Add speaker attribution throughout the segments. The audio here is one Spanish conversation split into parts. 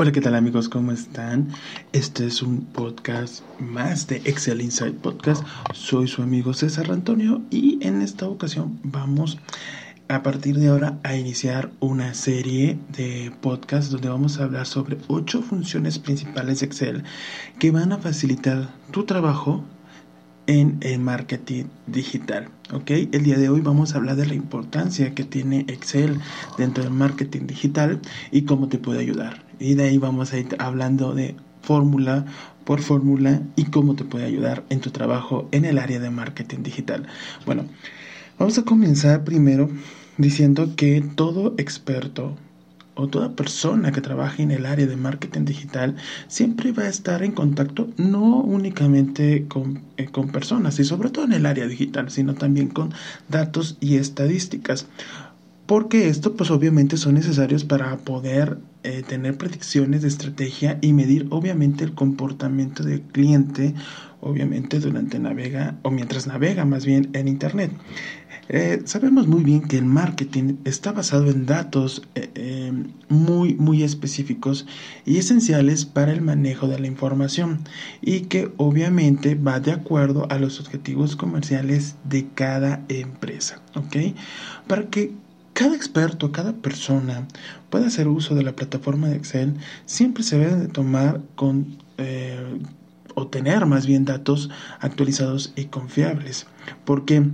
Speaker 1: Hola, ¿qué tal amigos? ¿Cómo están? Este es un podcast más de Excel Inside Podcast. Soy su amigo César Antonio y en esta ocasión vamos a partir de ahora a iniciar una serie de podcasts donde vamos a hablar sobre ocho funciones principales de Excel que van a facilitar tu trabajo en el marketing digital. ¿ok? El día de hoy vamos a hablar de la importancia que tiene Excel dentro del marketing digital y cómo te puede ayudar. Y de ahí vamos a ir hablando de fórmula por fórmula y cómo te puede ayudar en tu trabajo en el área de marketing digital. Bueno, vamos a comenzar primero diciendo que todo experto o toda persona que trabaje en el área de marketing digital siempre va a estar en contacto no únicamente con, eh, con personas y sobre todo en el área digital, sino también con datos y estadísticas porque esto pues obviamente son necesarios para poder eh, tener predicciones de estrategia y medir obviamente el comportamiento del cliente obviamente durante navega o mientras navega más bien en internet eh, sabemos muy bien que el marketing está basado en datos eh, muy, muy específicos y esenciales para el manejo de la información y que obviamente va de acuerdo a los objetivos comerciales de cada empresa. ¿ok? Para que cada experto, cada persona pueda hacer uso de la plataforma de Excel, siempre se debe de tomar con o tener más bien datos actualizados y confiables. Porque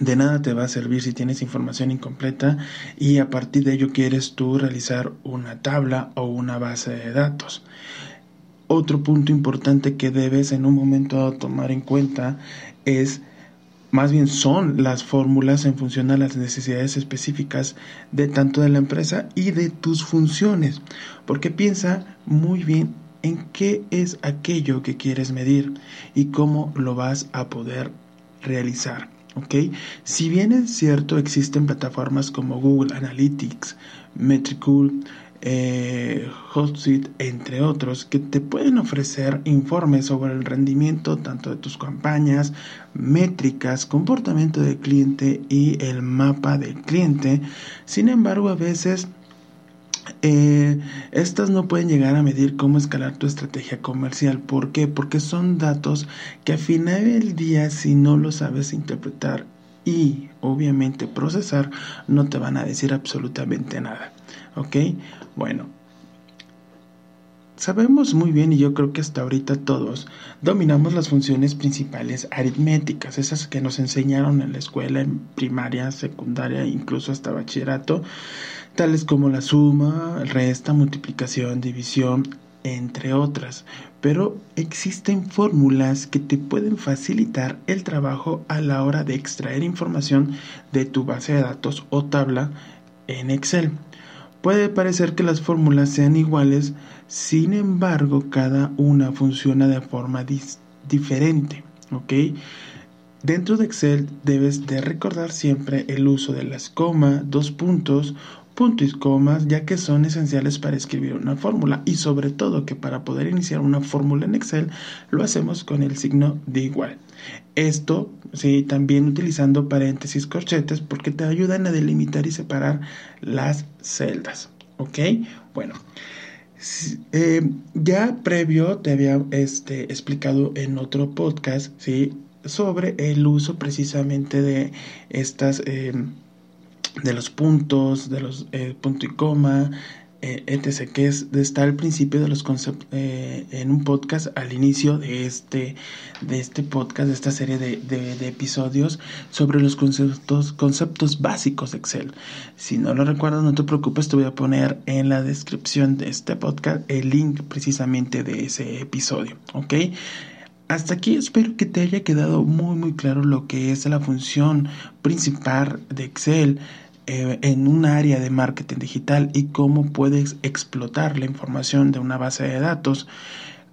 Speaker 1: de nada te va a servir si tienes información incompleta y a partir de ello quieres tú realizar una tabla o una base de datos. Otro punto importante que debes en un momento tomar en cuenta es más bien son las fórmulas en función a las necesidades específicas de tanto de la empresa y de tus funciones, porque piensa muy bien en qué es aquello que quieres medir y cómo lo vas a poder realizar. ¿ok? Si bien es cierto, existen plataformas como Google Analytics, Metricool, eh, HotSuite, entre otros, que te pueden ofrecer informes sobre el rendimiento tanto de tus campañas, métricas, comportamiento del cliente y el mapa del cliente. Sin embargo, a veces eh, estas no pueden llegar a medir cómo escalar tu estrategia comercial. ¿Por qué? Porque son datos que al final del día, si no lo sabes interpretar y obviamente procesar, no te van a decir absolutamente nada. ¿Ok? Bueno, Sabemos muy bien, y yo creo que hasta ahorita todos, dominamos las funciones principales aritméticas, esas que nos enseñaron en la escuela, en primaria, secundaria, incluso hasta bachillerato, tales como la suma, resta, multiplicación, división, entre otras. Pero existen fórmulas que te pueden facilitar el trabajo a la hora de extraer información de tu base de datos o tabla en Excel. Puede parecer que las fórmulas sean iguales, sin embargo, cada una funciona de forma diferente, ¿ok? Dentro de Excel debes de recordar siempre el uso de las comas, dos puntos, puntos y comas, ya que son esenciales para escribir una fórmula y sobre todo que para poder iniciar una fórmula en Excel lo hacemos con el signo de igual. Esto, sí, también utilizando paréntesis corchetes porque te ayudan a delimitar y separar las celdas. ¿Ok? Bueno. Eh, ya previo te había este, explicado en otro podcast ¿sí? sobre el uso precisamente de estas eh, de los puntos, de los eh, punto y coma, eh, etc., que es de estar al principio de los conceptos, eh, en un podcast al inicio de este, de este podcast, de esta serie de, de, episodios sobre los conceptos, conceptos básicos de Excel. Si no lo recuerdas, no te preocupes, te voy a poner en la descripción de este podcast el link precisamente de ese episodio, ¿ok? Hasta aquí espero que te haya quedado muy muy claro lo que es la función principal de Excel eh, en un área de marketing digital y cómo puedes explotar la información de una base de datos.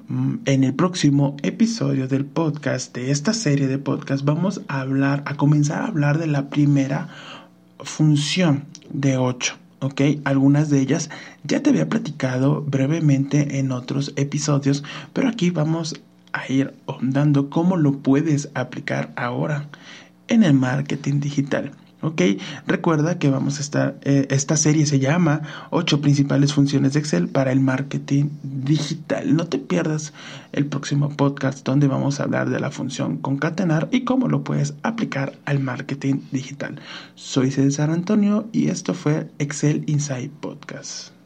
Speaker 1: Mm, en el próximo episodio del podcast, de esta serie de podcast, vamos a hablar, a comenzar a hablar de la primera función de 8. ¿ok? Algunas de ellas ya te había platicado brevemente en otros episodios, pero aquí vamos a ir ahondando cómo lo puedes aplicar ahora en el marketing digital. Ok, recuerda que vamos a estar, eh, esta serie se llama ocho principales funciones de Excel para el marketing digital. No te pierdas el próximo podcast donde vamos a hablar de la función concatenar y cómo lo puedes aplicar al marketing digital. Soy César Antonio y esto fue Excel Inside Podcast.